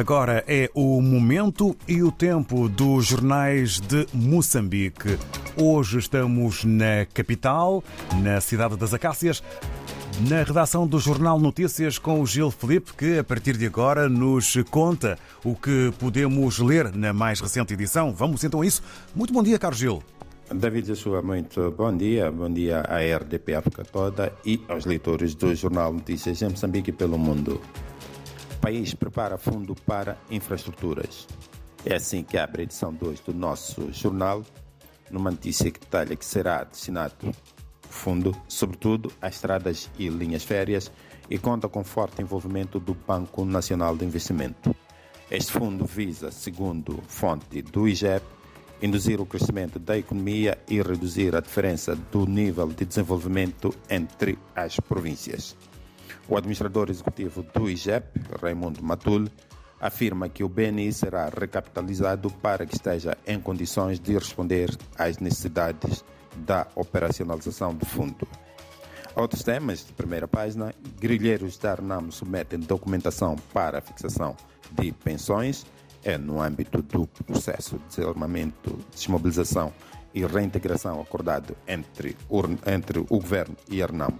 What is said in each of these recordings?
Agora é o momento e o tempo dos jornais de Moçambique. Hoje estamos na capital, na cidade das Acácias, na redação do Jornal Notícias com o Gil Felipe, que a partir de agora nos conta o que podemos ler na mais recente edição. Vamos então a isso. Muito bom dia, Carlos Gil. David Joshua, muito bom dia. Bom dia à RDP África toda e aos leitores do Jornal Notícias em Moçambique e pelo mundo. País prepara fundo para infraestruturas. É assim que abre a edição 2 do nosso jornal, numa notícia que detalha que será destinado fundo, sobretudo a estradas e linhas férias, e conta com forte envolvimento do Banco Nacional de Investimento. Este fundo visa, segundo fonte do IGEP, induzir o crescimento da economia e reduzir a diferença do nível de desenvolvimento entre as províncias. O administrador executivo do IGEP, Raimundo Matul, afirma que o BNI será recapitalizado para que esteja em condições de responder às necessidades da operacionalização do fundo. Outros temas de primeira página: grilheiros da Arnam submetem documentação para fixação de pensões é no âmbito do processo de desarmamento, desmobilização e reintegração acordado entre, entre o governo e a RNAM.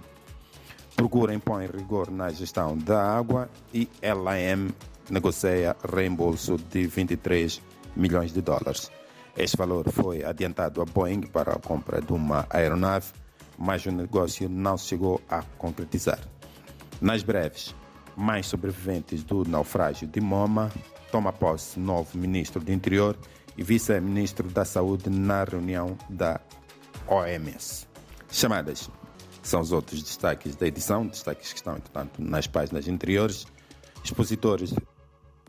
Procura impõe rigor na gestão da água e LAM negocia reembolso de 23 milhões de dólares. Este valor foi adiantado a Boeing para a compra de uma aeronave, mas o negócio não chegou a concretizar. Nas breves, mais sobreviventes do naufrágio de Moma toma posse novo ministro do Interior e vice-ministro da Saúde na reunião da OMS. Chamadas são os outros destaques da edição, destaques que estão, entretanto, nas páginas interiores. Expositores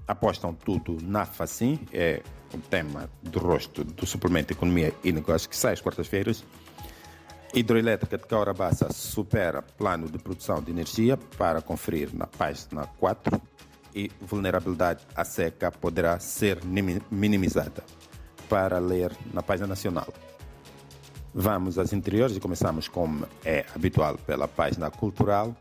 apostam tudo na FACIM, é o tema do rosto do suplemento Economia e Negócios que sai às quartas-feiras. Hidroelétrica de Caurabaça supera plano de produção de energia para conferir na página 4 e vulnerabilidade à seca poderá ser minimizada. Para ler na página nacional. Vamos às interiores e começamos, como é habitual, pela página cultural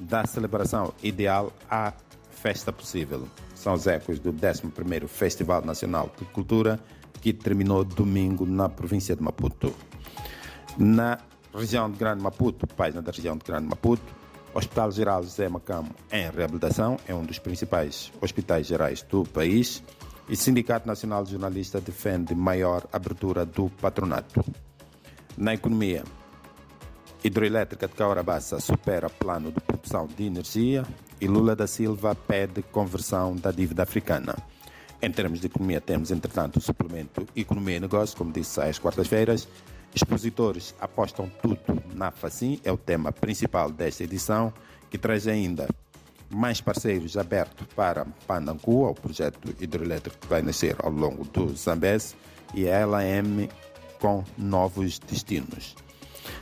da celebração ideal à festa possível. São os ecos do 11º Festival Nacional de Cultura, que terminou domingo na província de Maputo. Na região de Grande Maputo, página da região de Grande Maputo, Hospital Geral José Macamo em reabilitação, é um dos principais hospitais gerais do país. E Sindicato Nacional de Jornalistas defende maior abertura do patronato. Na economia, hidroelétrica de Caurabaça supera plano de produção de energia e Lula da Silva pede conversão da dívida africana. Em termos de economia, temos, entretanto, o suplemento Economia e Negócios, como disse às quartas-feiras, Expositores apostam tudo na FACIM, é o tema principal desta edição, que traz ainda mais parceiros abertos para Pandancua, o projeto hidroelétrico que vai nascer ao longo do Zambés, e a LAM com novos destinos.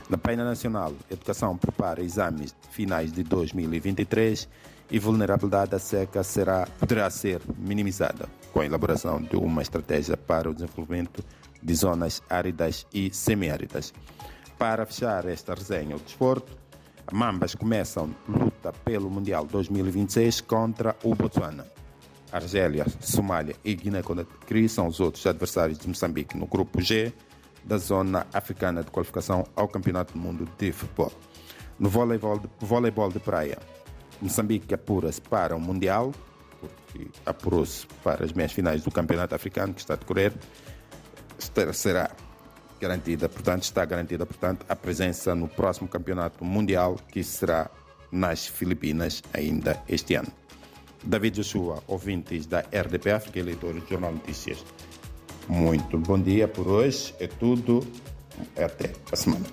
Na Paina Nacional, Educação prepara exames finais de 2023 e vulnerabilidade à seca será, poderá ser minimizada com a elaboração de uma estratégia para o desenvolvimento de zonas áridas e semiáridas. Para fechar esta resenha, o desporto, Mambas começam luta pelo Mundial 2026 contra o Botswana. Argélia, Somália e Guiné-Conakry são os outros adversários de Moçambique no grupo G da zona africana de qualificação ao Campeonato do Mundo de Futebol. No voleibol de, voleibol de praia, Moçambique apura-se para o Mundial, porque apurou-se para as meias finais do Campeonato Africano que está a decorrer será garantida, portanto, está garantida, portanto, a presença no próximo campeonato mundial que será nas Filipinas ainda este ano. David Joshua, ouvintes da RDP África e leitores do Jornal Notícias. Muito bom dia por hoje, é tudo, até a semana.